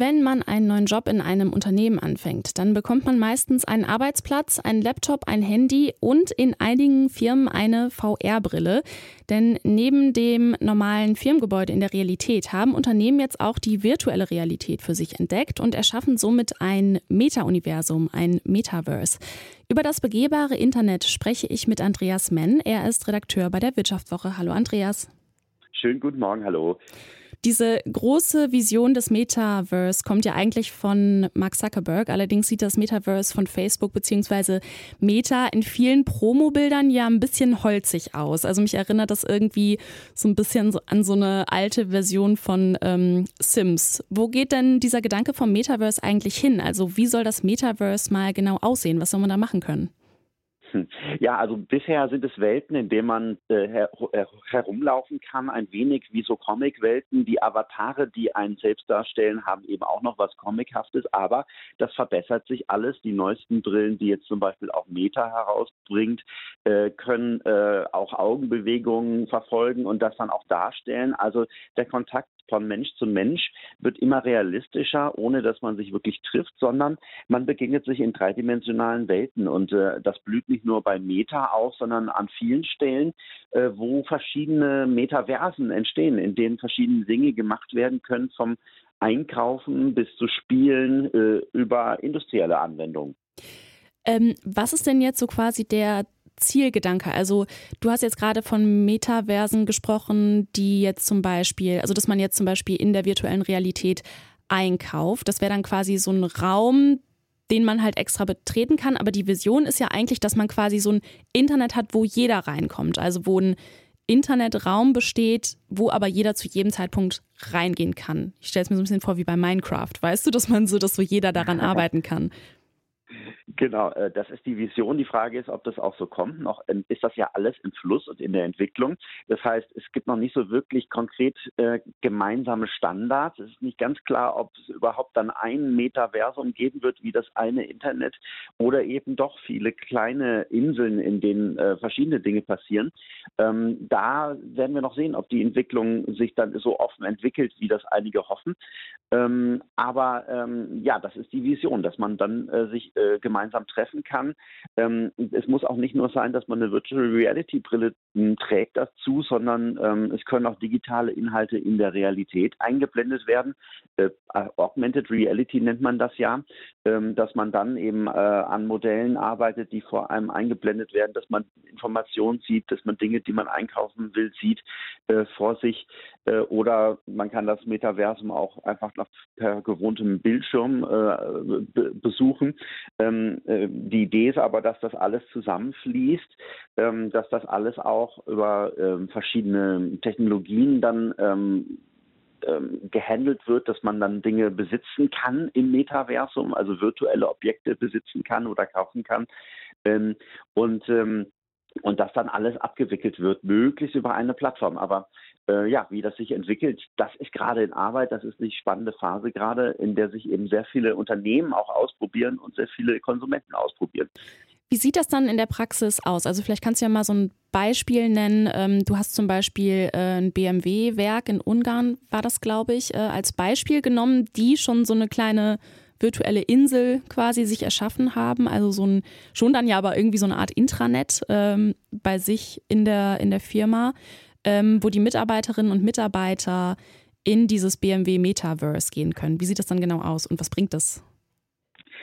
Wenn man einen neuen Job in einem Unternehmen anfängt, dann bekommt man meistens einen Arbeitsplatz, einen Laptop, ein Handy und in einigen Firmen eine VR-Brille. Denn neben dem normalen Firmengebäude in der Realität haben Unternehmen jetzt auch die virtuelle Realität für sich entdeckt und erschaffen somit ein Meta-Universum, ein Metaverse. Über das begehbare Internet spreche ich mit Andreas Menn. Er ist Redakteur bei der Wirtschaftswoche. Hallo Andreas. Schönen guten Morgen, hallo. Diese große Vision des Metaverse kommt ja eigentlich von Mark Zuckerberg. Allerdings sieht das Metaverse von Facebook bzw. Meta in vielen Promobildern ja ein bisschen holzig aus. Also mich erinnert das irgendwie so ein bisschen an so eine alte Version von ähm, Sims. Wo geht denn dieser Gedanke vom Metaverse eigentlich hin? Also wie soll das Metaverse mal genau aussehen? Was soll man da machen können? Ja, also bisher sind es Welten, in denen man äh, her äh, herumlaufen kann, ein wenig wie so Comic-Welten. Die Avatare, die einen selbst darstellen, haben eben auch noch was Comichaftes, aber das verbessert sich alles. Die neuesten Brillen, die jetzt zum Beispiel auch Meta herausbringt, äh, können äh, auch Augenbewegungen verfolgen und das dann auch darstellen. Also der Kontakt von Mensch zu Mensch wird immer realistischer, ohne dass man sich wirklich trifft, sondern man begegnet sich in dreidimensionalen Welten. Und äh, das blüht nicht nur bei Meta auf, sondern an vielen Stellen, äh, wo verschiedene Metaversen entstehen, in denen verschiedene Dinge gemacht werden können, vom Einkaufen bis zu Spielen äh, über industrielle Anwendungen. Ähm, was ist denn jetzt so quasi der Zielgedanke? Also du hast jetzt gerade von Metaversen gesprochen, die jetzt zum Beispiel, also dass man jetzt zum Beispiel in der virtuellen Realität einkauft. Das wäre dann quasi so ein Raum, den man halt extra betreten kann. Aber die Vision ist ja eigentlich, dass man quasi so ein Internet hat, wo jeder reinkommt. Also wo ein Internetraum besteht, wo aber jeder zu jedem Zeitpunkt reingehen kann. Ich stelle es mir so ein bisschen vor wie bei Minecraft, weißt du, dass man so, dass so jeder daran arbeiten kann. Genau, äh, das ist die Vision. Die Frage ist, ob das auch so kommt. Noch ähm, ist das ja alles im Fluss und in der Entwicklung. Das heißt, es gibt noch nicht so wirklich konkret äh, gemeinsame Standards. Es ist nicht ganz klar, ob es überhaupt dann ein Metaversum geben wird, wie das eine Internet, oder eben doch viele kleine Inseln, in denen äh, verschiedene Dinge passieren. Ähm, da werden wir noch sehen, ob die Entwicklung sich dann so offen entwickelt, wie das einige hoffen. Ähm, aber ja, das ist die Vision, dass man dann sich gemeinsam treffen kann. Ähm, es muss auch nicht nur sein, dass man eine Virtual Reality Brille hm, trägt dazu, sondern ähm, es können auch digitale Inhalte in der Realität eingeblendet werden. Äh, Augmented Reality nennt man das ja, ähm, dass man dann eben äh, an Modellen arbeitet, die vor einem eingeblendet werden, dass man Informationen sieht, dass man Dinge, die man einkaufen will, sieht äh, vor sich. Äh, oder man kann das Metaversum auch einfach noch per gewohntem Bildschirm äh, besuchen. Ähm, äh, die Idee ist aber, dass das alles zusammenfließt, ähm, dass das alles auch über ähm, verschiedene Technologien dann ähm, ähm, gehandelt wird, dass man dann Dinge besitzen kann im Metaversum, also virtuelle Objekte besitzen kann oder kaufen kann. Ähm, und und das dann alles abgewickelt wird, möglichst über eine Plattform. Aber ja, wie das sich entwickelt, das ist gerade in Arbeit, das ist eine spannende Phase gerade, in der sich eben sehr viele Unternehmen auch ausprobieren und sehr viele Konsumenten ausprobieren. Wie sieht das dann in der Praxis aus? Also vielleicht kannst du ja mal so ein Beispiel nennen. Ähm, du hast zum Beispiel äh, ein BMW-Werk in Ungarn, war das, glaube ich, äh, als Beispiel genommen, die schon so eine kleine virtuelle Insel quasi sich erschaffen haben. Also so ein, schon dann ja aber irgendwie so eine Art Intranet ähm, bei sich in der, in der Firma ähm, wo die Mitarbeiterinnen und Mitarbeiter in dieses BMW Metaverse gehen können. Wie sieht das dann genau aus und was bringt das?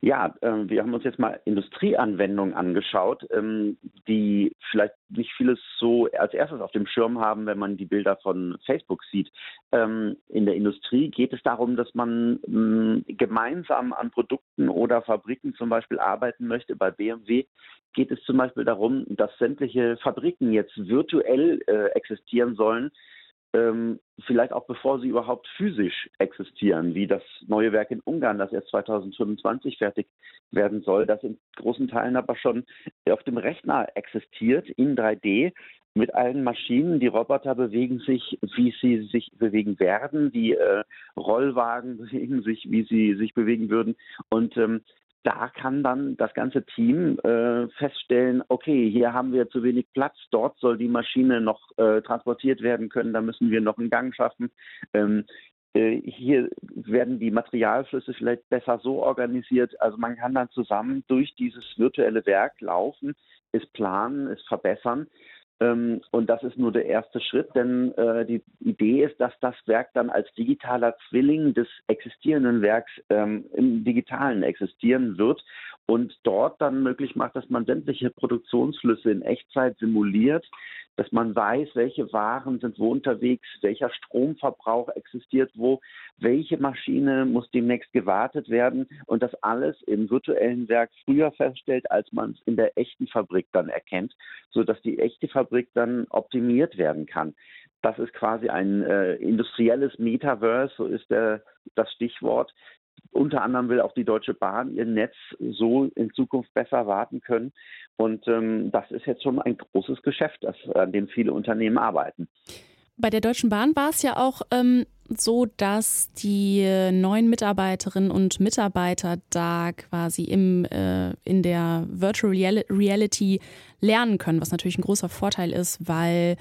Ja, äh, wir haben uns jetzt mal Industrieanwendungen angeschaut, ähm, die vielleicht nicht vieles so als erstes auf dem Schirm haben, wenn man die Bilder von Facebook sieht. Ähm, in der Industrie geht es darum, dass man ähm, gemeinsam an Produkten oder Fabriken zum Beispiel arbeiten möchte. Bei BMW geht es zum Beispiel darum, dass sämtliche Fabriken jetzt virtuell äh, existieren sollen ähm, vielleicht auch bevor sie überhaupt physisch existieren, wie das neue Werk in Ungarn, das erst 2025 fertig werden soll, das in großen Teilen aber schon auf dem Rechner existiert in 3D mit allen Maschinen. Die Roboter bewegen sich, wie sie sich bewegen werden. Die äh, Rollwagen bewegen sich, wie sie sich bewegen würden. Und ähm, da kann dann das ganze Team äh, feststellen, okay, hier haben wir zu wenig Platz, dort soll die Maschine noch äh, transportiert werden können, da müssen wir noch einen Gang schaffen. Ähm, äh, hier werden die Materialflüsse vielleicht besser so organisiert. Also man kann dann zusammen durch dieses virtuelle Werk laufen, es planen, es verbessern. Ähm, und das ist nur der erste Schritt, denn äh, die Idee ist, dass das Werk dann als digitaler Zwilling des existierenden Werks ähm, im Digitalen existieren wird und dort dann möglich macht, dass man sämtliche Produktionsflüsse in Echtzeit simuliert, dass man weiß, welche Waren sind wo unterwegs, welcher Stromverbrauch existiert wo, welche Maschine muss demnächst gewartet werden und das alles im virtuellen Werk früher feststellt, als man es in der echten Fabrik dann erkennt, sodass die echte Fabrik dann optimiert werden kann. Das ist quasi ein äh, industrielles Metaverse, so ist der, das Stichwort, unter anderem will auch die Deutsche Bahn ihr Netz so in Zukunft besser warten können. Und ähm, das ist jetzt schon ein großes Geschäft, das, an dem viele Unternehmen arbeiten. Bei der Deutschen Bahn war es ja auch ähm, so, dass die neuen Mitarbeiterinnen und Mitarbeiter da quasi im, äh, in der Virtual Reality lernen können, was natürlich ein großer Vorteil ist, weil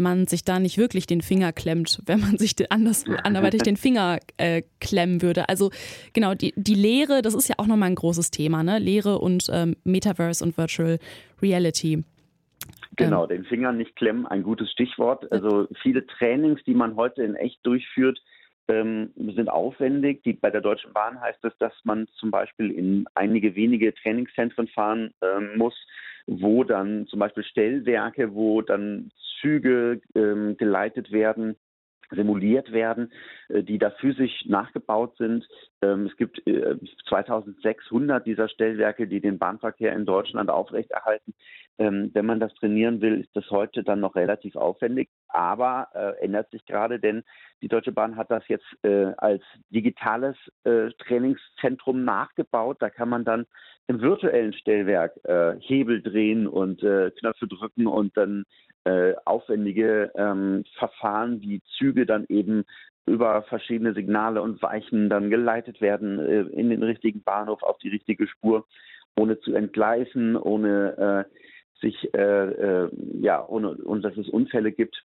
man sich da nicht wirklich den Finger klemmt, wenn man sich anders, anderweitig den Finger äh, klemmen würde. Also genau, die, die Lehre, das ist ja auch nochmal ein großes Thema, ne? Lehre und ähm, Metaverse und Virtual Reality. Genau, ähm. den Finger nicht klemmen, ein gutes Stichwort. Also viele Trainings, die man heute in echt durchführt, ähm, sind aufwendig. Die, bei der Deutschen Bahn heißt es, dass man zum Beispiel in einige wenige Trainingszentren fahren ähm, muss, wo dann zum Beispiel Stellwerke, wo dann Züge ähm, geleitet werden, simuliert werden, äh, die da physisch nachgebaut sind. Ähm, es gibt 2600 äh, dieser Stellwerke, die den Bahnverkehr in Deutschland aufrechterhalten. Ähm, wenn man das trainieren will, ist das heute dann noch relativ aufwendig, aber äh, ändert sich gerade, denn die Deutsche Bahn hat das jetzt als digitales Trainingszentrum nachgebaut. Da kann man dann im virtuellen Stellwerk Hebel drehen und Knöpfe drücken und dann äh, aufwendige ähm, Verfahren, wie Züge dann eben über verschiedene Signale und Weichen dann geleitet werden äh, in den richtigen Bahnhof auf die richtige Spur, ohne zu entgleisen, ohne äh, sich äh, äh, ja, ohne und dass es Unfälle gibt.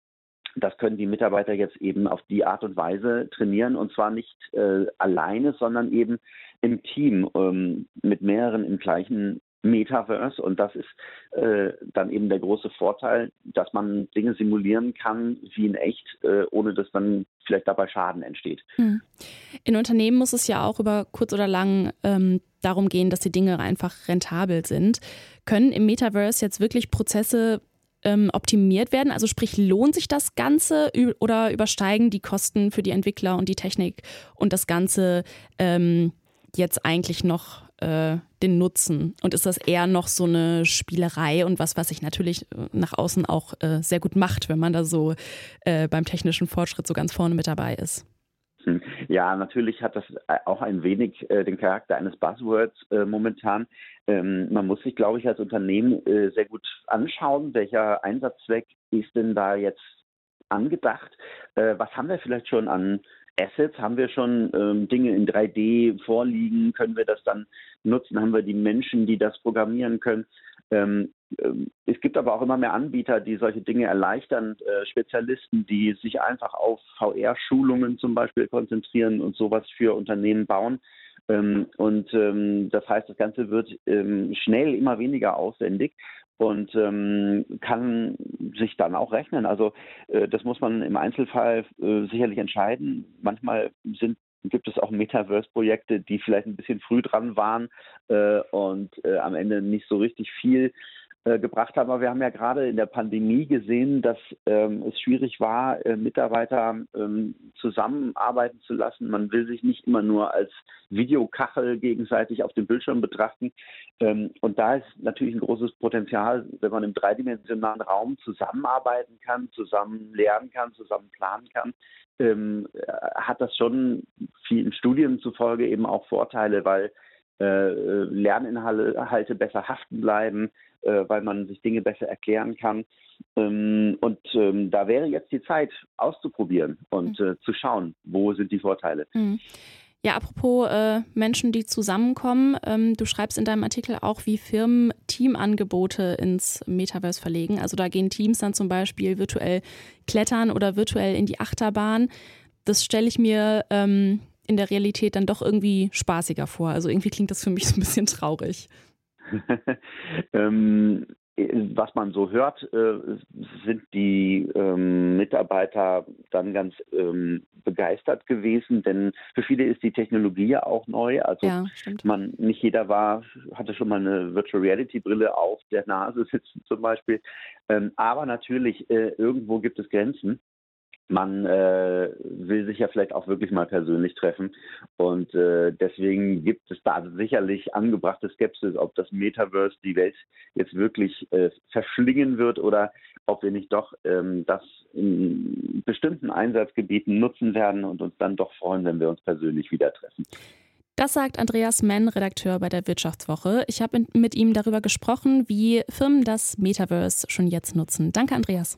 Das können die Mitarbeiter jetzt eben auf die Art und Weise trainieren und zwar nicht äh, alleine, sondern eben im Team ähm, mit mehreren im gleichen Metaverse und das ist äh, dann eben der große Vorteil, dass man Dinge simulieren kann wie in echt, äh, ohne dass dann vielleicht dabei Schaden entsteht. Hm. In Unternehmen muss es ja auch über kurz oder lang ähm, darum gehen, dass die Dinge einfach rentabel sind. Können im Metaverse jetzt wirklich Prozesse ähm, optimiert werden? Also sprich, lohnt sich das Ganze oder übersteigen die Kosten für die Entwickler und die Technik und das Ganze ähm, jetzt eigentlich noch äh, den Nutzen? Und ist das eher noch so eine Spielerei und was, was sich natürlich äh, nach außen auch äh, sehr gut macht, wenn man da so äh, beim technischen Fortschritt so ganz vorne mit dabei ist? Ja, natürlich hat das äh, auch ein wenig äh, den Charakter eines Buzzwords äh, momentan. Ähm, man muss sich, glaube ich, als Unternehmen äh, sehr gut anschauen, welcher Einsatzzweck ist denn da jetzt angedacht? Äh, was haben wir vielleicht schon an Assets? Haben wir schon ähm, Dinge in 3D vorliegen? Können wir das dann nutzen? Haben wir die Menschen, die das programmieren können? Ähm, ähm, es gibt aber auch immer mehr Anbieter, die solche Dinge erleichtern, äh, Spezialisten, die sich einfach auf VR-Schulungen zum Beispiel konzentrieren und sowas für Unternehmen bauen. Ähm, und ähm, das heißt, das Ganze wird ähm, schnell immer weniger aufwendig und ähm, kann sich dann auch rechnen. Also äh, das muss man im Einzelfall äh, sicherlich entscheiden. Manchmal sind gibt es auch Metaverse-Projekte, die vielleicht ein bisschen früh dran waren äh, und äh, am Ende nicht so richtig viel äh, gebracht haben. Aber wir haben ja gerade in der Pandemie gesehen, dass ähm, es schwierig war, äh, Mitarbeiter ähm, zusammenarbeiten zu lassen. Man will sich nicht immer nur als Videokachel gegenseitig auf dem Bildschirm betrachten. Ähm, und da ist natürlich ein großes Potenzial, wenn man im dreidimensionalen Raum zusammenarbeiten kann, zusammen lernen kann, zusammen planen kann. Ähm, hat das schon vielen Studien zufolge eben auch Vorteile, weil äh, Lerninhalte besser haften bleiben, äh, weil man sich Dinge besser erklären kann. Ähm, und ähm, da wäre jetzt die Zeit auszuprobieren und mhm. äh, zu schauen, wo sind die Vorteile. Mhm. Ja, apropos äh, Menschen, die zusammenkommen, ähm, du schreibst in deinem Artikel auch, wie Firmen Teamangebote ins Metaverse verlegen. Also da gehen Teams dann zum Beispiel virtuell klettern oder virtuell in die Achterbahn. Das stelle ich mir ähm, in der Realität dann doch irgendwie spaßiger vor. Also irgendwie klingt das für mich so ein bisschen traurig. ähm, was man so hört, äh, sind die ähm, Mitarbeiter dann ganz ähm, begeistert gewesen, denn für viele ist die Technologie ja auch neu. Also ja, man nicht jeder war, hatte schon mal eine Virtual Reality Brille auf der Nase sitzen zum Beispiel. Ähm, aber natürlich äh, irgendwo gibt es Grenzen man äh, will sich ja vielleicht auch wirklich mal persönlich treffen. Und äh, deswegen gibt es da sicherlich angebrachte Skepsis, ob das Metaverse die Welt jetzt wirklich äh, verschlingen wird oder ob wir nicht doch ähm, das in bestimmten Einsatzgebieten nutzen werden und uns dann doch freuen, wenn wir uns persönlich wieder treffen. Das sagt Andreas Menn, Redakteur bei der Wirtschaftswoche. Ich habe mit ihm darüber gesprochen, wie Firmen das Metaverse schon jetzt nutzen. Danke, Andreas.